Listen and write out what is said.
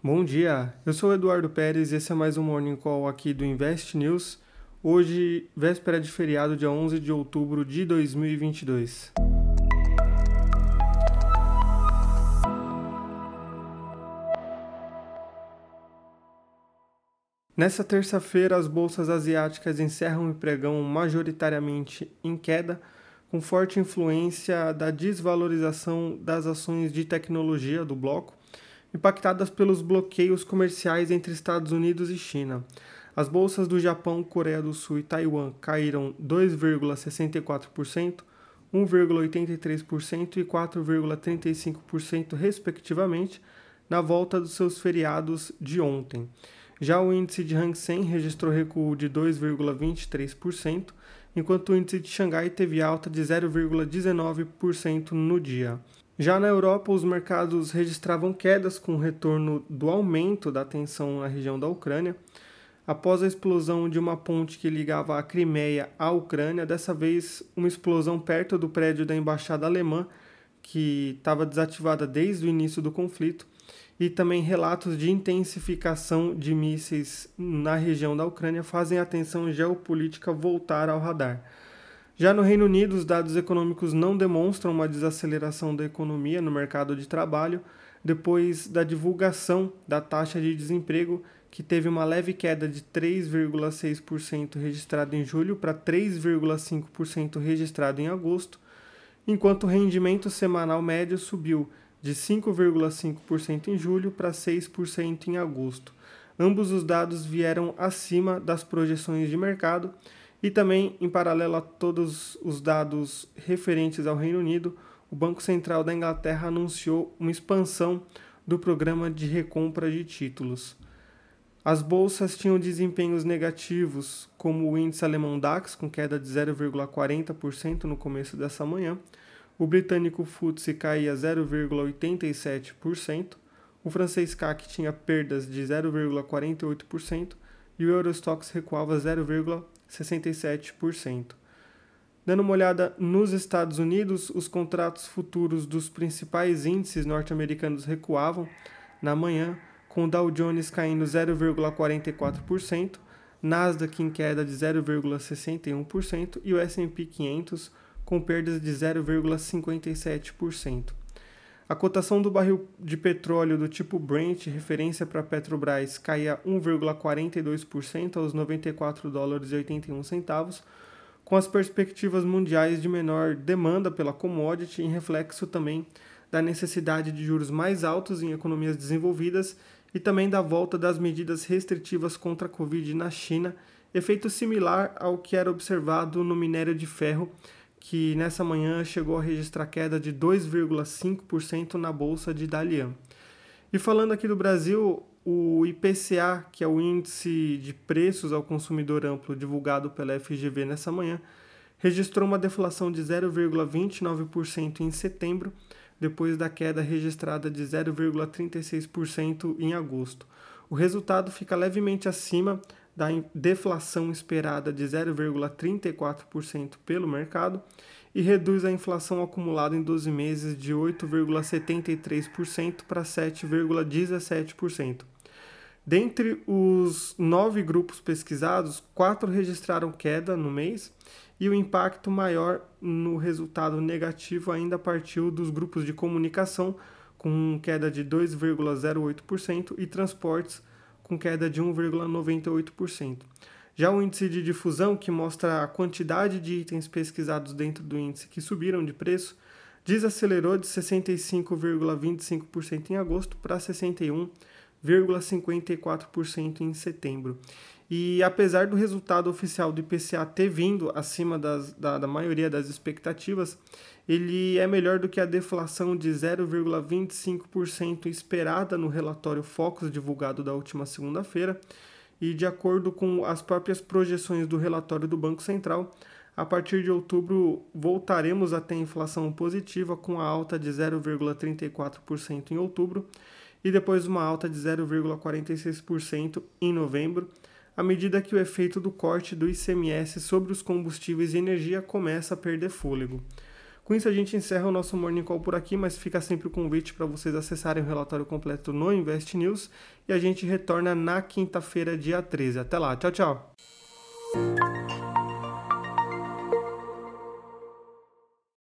Bom dia, eu sou Eduardo Pérez e esse é mais um Morning Call aqui do Invest News. Hoje, véspera de feriado, dia 11 de outubro de 2022. Nessa terça-feira, as bolsas asiáticas encerram o pregão majoritariamente em queda, com forte influência da desvalorização das ações de tecnologia do bloco impactadas pelos bloqueios comerciais entre Estados Unidos e China. As bolsas do Japão, Coreia do Sul e Taiwan caíram 2,64%, 1,83% e 4,35%, respectivamente, na volta dos seus feriados de ontem. Já o índice de Hang Seng registrou recuo de 2,23%, enquanto o índice de Xangai teve alta de 0,19% no dia. Já na Europa, os mercados registravam quedas com o retorno do aumento da tensão na região da Ucrânia. Após a explosão de uma ponte que ligava a Crimeia à Ucrânia, dessa vez uma explosão perto do prédio da embaixada alemã, que estava desativada desde o início do conflito, e também relatos de intensificação de mísseis na região da Ucrânia fazem a tensão geopolítica voltar ao radar. Já no Reino Unido, os dados econômicos não demonstram uma desaceleração da economia no mercado de trabalho depois da divulgação da taxa de desemprego, que teve uma leve queda de 3,6% registrado em julho para 3,5% registrado em agosto, enquanto o rendimento semanal médio subiu de 5,5% em julho para 6% em agosto. Ambos os dados vieram acima das projeções de mercado e também, em paralelo a todos os dados referentes ao Reino Unido, o Banco Central da Inglaterra anunciou uma expansão do programa de recompra de títulos. As bolsas tinham desempenhos negativos, como o índice alemão DAX, com queda de 0,40% no começo dessa manhã, o britânico FTSE caía 0,87%, o francês CAC tinha perdas de 0,48% e o Eurostox recuava 0,1%. 67%. Dando uma olhada nos Estados Unidos, os contratos futuros dos principais índices norte-americanos recuavam na manhã, com o Dow Jones caindo 0,44%, Nasdaq em queda de 0,61% e o S&P 500 com perdas de 0,57%. A cotação do barril de petróleo do tipo Brent, referência para Petrobras, caía 1,42% aos 94 dólares e 81 centavos, com as perspectivas mundiais de menor demanda pela commodity, em reflexo também da necessidade de juros mais altos em economias desenvolvidas e também da volta das medidas restritivas contra a Covid na China, efeito similar ao que era observado no minério de ferro que nessa manhã chegou a registrar queda de 2,5% na bolsa de Dalian. E falando aqui do Brasil, o IPCA, que é o índice de preços ao consumidor amplo divulgado pela FGV nessa manhã, registrou uma deflação de 0,29% em setembro, depois da queda registrada de 0,36% em agosto. O resultado fica levemente acima da deflação esperada de 0,34% pelo mercado e reduz a inflação acumulada em 12 meses de 8,73% para 7,17%. Dentre os nove grupos pesquisados, quatro registraram queda no mês e o impacto maior no resultado negativo ainda partiu dos grupos de comunicação, com queda de 2,08%, e transportes, com queda de 1,98%. Já o índice de difusão, que mostra a quantidade de itens pesquisados dentro do índice que subiram de preço, desacelerou de 65,25% em agosto para 61,54% em setembro. E apesar do resultado oficial do IPCA ter vindo acima das, da, da maioria das expectativas, ele é melhor do que a deflação de 0,25% esperada no relatório Focus divulgado da última segunda-feira. E de acordo com as próprias projeções do relatório do Banco Central, a partir de outubro voltaremos a ter inflação positiva com a alta de 0,34% em outubro e depois uma alta de 0,46% em novembro à medida que o efeito do corte do ICMS sobre os combustíveis e energia começa a perder fôlego. Com isso, a gente encerra o nosso Morning Call por aqui, mas fica sempre o convite para vocês acessarem o relatório completo no Invest News e a gente retorna na quinta-feira, dia 13. Até lá, tchau, tchau!